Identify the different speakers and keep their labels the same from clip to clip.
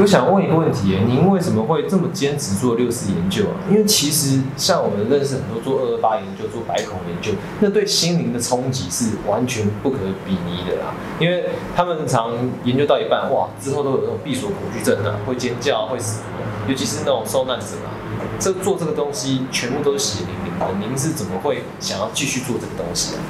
Speaker 1: 我想问一个问题，您为什么会这么坚持做六四研究啊？因为其实像我们认识很多做二二八研究、做白孔研究，那对心灵的冲击是完全不可比拟的啦。因为他们常研究到一半，哇，之后都有那种闭锁恐惧症啊，会尖叫、会死，尤其是那种受难者啊，这做这个东西全部都是血淋淋的。您是怎么会想要继续做这个东西啊？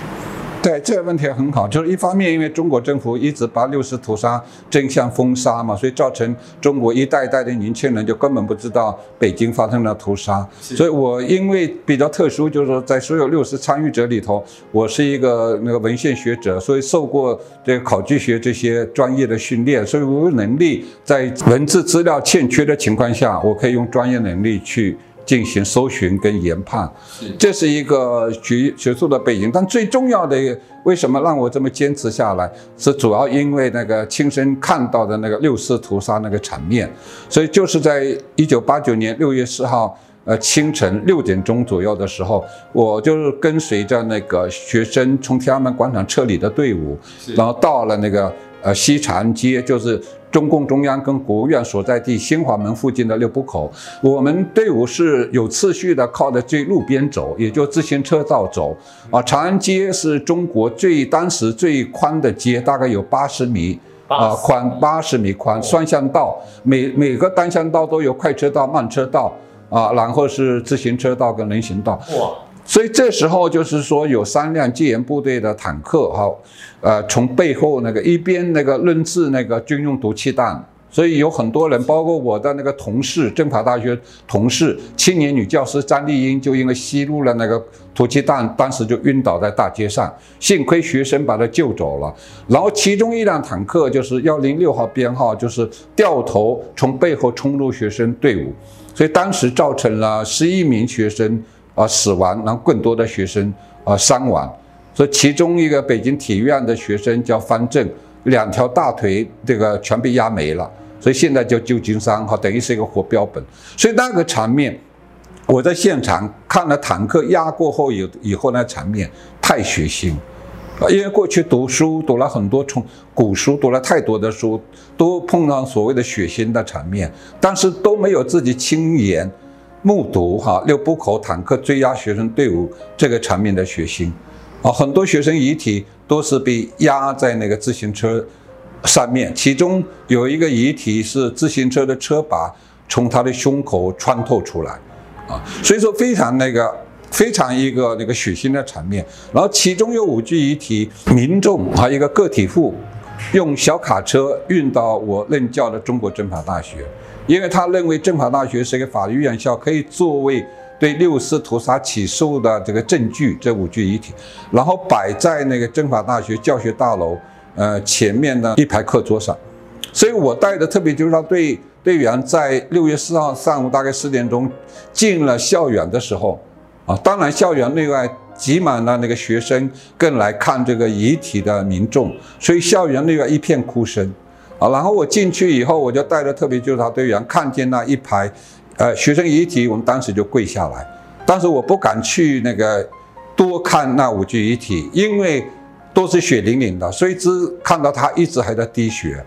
Speaker 2: 对这个问题很好，就是一方面，因为中国政府一直把六四屠杀真相封杀嘛，所以造成中国一代一代的年轻人就根本不知道北京发生了屠杀。所以我因为比较特殊，就是说在所有六四参与者里头，我是一个那个文献学者，所以受过这个考据学这些专业的训练，所以我有能力在文字资料欠缺的情况下，我可以用专业能力去。进行搜寻跟研判，这是一个学学术的背景。但最重要的，为什么让我这么坚持下来，是主要因为那个亲身看到的那个六四屠杀那个场面。所以就是在一九八九年六月四号，呃清晨六点钟左右的时候，我就是跟随着那个学生从天安门广场撤离的队伍，然后到了那个呃西长安街，就是。中共中央跟国务院所在地新华门附近的六步口，我们队伍是有次序的，靠着最路边走，也就自行车道走。啊，长安街是中国最当时最宽的街，大概有八十米啊宽，八十米宽，双向道，每每个单向道都有快车道、慢车道啊，然后是自行车道跟人行道。哇！所以这时候就是说，有三辆戒严部队的坦克，哈，呃，从背后那个一边那个扔掷那个军用毒气弹，所以有很多人，包括我的那个同事，政法大学同事，青年女教师张丽英，就因为吸入了那个毒气弹，当时就晕倒在大街上，幸亏学生把她救走了。然后其中一辆坦克就是幺零六号编号，就是掉头从背后冲入学生队伍，所以当时造成了十一名学生。啊，死亡，然后更多的学生啊伤亡，所以其中一个北京体育院的学生叫方正，两条大腿这个全被压没了，所以现在叫旧金山哈，等于是一个活标本。所以那个场面，我在现场看了坦克压过后以以后那场面太血腥，因为过去读书读了很多从古书，读了太多的书，都碰到所谓的血腥的场面，但是都没有自己亲眼。目睹哈六步口坦克追压学生队伍这个场面的血腥，啊，很多学生遗体都是被压在那个自行车上面，其中有一个遗体是自行车的车把从他的胸口穿透出来，啊，所以说非常那个非常一个那个血腥的场面。然后其中有五具遗体，民众啊一个个体户用小卡车运到我任教的中国政法大学。因为他认为政法大学是一个法律院校，可以作为对六四屠杀起诉的这个证据，这五具遗体，然后摆在那个政法大学教学大楼呃前面的一排课桌上。所以我带的特别就是他，队队员在六月四号上午大概四点钟进了校园的时候，啊，当然校园内外挤满了那个学生，更来看这个遗体的民众，所以校园内外一片哭声。啊，然后我进去以后，我就带着特别纠察队员看见那一排，呃，学生遗体，我们当时就跪下来。但是我不敢去那个多看那五具遗体，因为都是血淋淋的，所以只看到他一直还在滴血，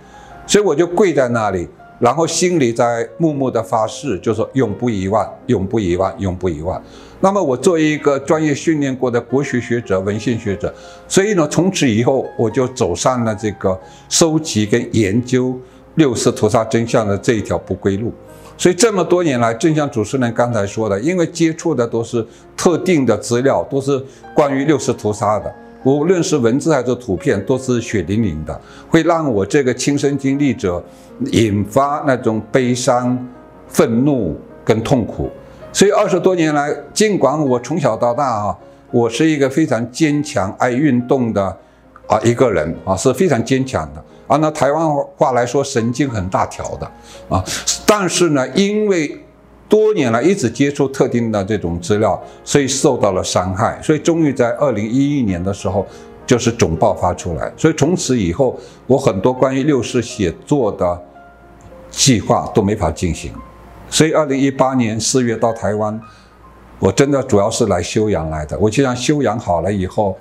Speaker 2: 所以我就跪在那里，然后心里在默默的发誓，就说永不遗忘，永不遗忘，永不遗忘。那么我作为一个专业训练过的国学学者、文献学者，所以呢，从此以后我就走上了这个收集跟研究六四屠杀真相的这一条不归路。所以这么多年来，正像主持人刚才说的，因为接触的都是特定的资料，都是关于六四屠杀的，无论是文字还是图片，都是血淋淋的，会让我这个亲身经历者引发那种悲伤、愤怒跟痛苦。所以二十多年来，尽管我从小到大啊，我是一个非常坚强、爱运动的啊一个人啊，是非常坚强的。按照台湾话来说，神经很大条的啊。但是呢，因为多年来一直接触特定的这种资料，所以受到了伤害。所以终于在二零一一年的时候，就是总爆发出来。所以从此以后，我很多关于六四写作的计划都没法进行。所以，二零一八年四月到台湾，我真的主要是来休养来的。我就想休养好了以后，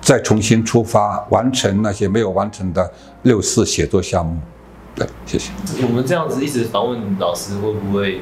Speaker 2: 再重新出发，完成那些没有完成的六四写作项目。对，谢谢。
Speaker 1: 我们这样子一直访问老师，会不会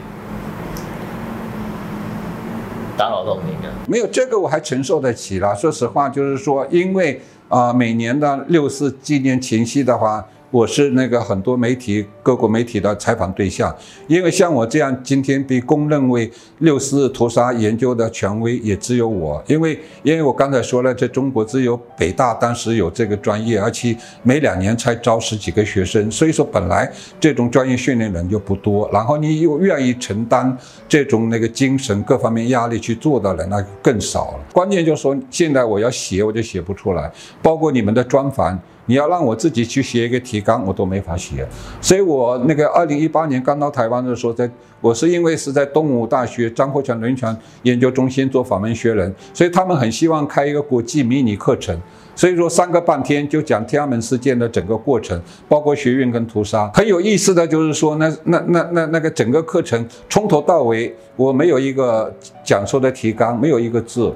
Speaker 1: 打扰到您了？
Speaker 2: 没有这个我还承受得起了。说实话，就是说，因为啊、每年的六四纪念前夕的话，我是那个很多媒体、各国媒体的采访对象。因为像我这样今天被公认为六四屠杀研究的权威，也只有我。因为因为我刚才说了，在中国只有北大当时有这个专业，而且每两年才招十几个学生，所以说本来这种专业训练人就不多。然后你又愿意承担这种那个精神各方面压力去做的人，那更少了。关键就是说，现在我要写，我就写不出来，包括你们的专访。你要让我自己去写一个提纲，我都没法写。所以我那个二零一八年刚到台湾的时候，在我是因为是在东吴大学张国强人权研究中心做访问学人，所以他们很希望开一个国际迷你课程。所以说三个半天就讲天安门事件的整个过程，包括学运跟屠杀。很有意思的就是说，那那那那那个整个课程从头到尾，我没有一个讲授的提纲，没有一个字。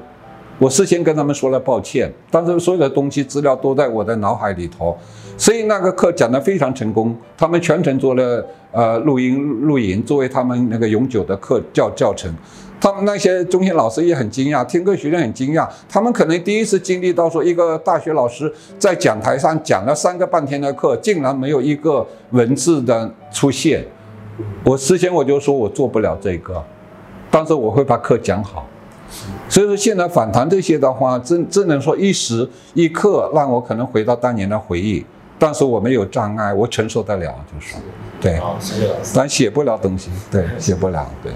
Speaker 2: 我事先跟他们说了抱歉，但是所有的东西资料都在我的脑海里头，所以那个课讲得非常成功，他们全程做了呃录音录影，作为他们那个永久的课教教程。他们那些中学老师也很惊讶，听课学生很惊讶，他们可能第一次经历到说一个大学老师在讲台上讲了三个半天的课，竟然没有一个文字的出现。我事先我就说我做不了这个，但是我会把课讲好。所以说现在反弹这些的话，只只能说一时一刻让我可能回到当年的回忆，但是我没有障碍，我承受得了，就是对，
Speaker 1: 好，谢谢老师。
Speaker 2: 但写不了东西，对，写不了，对。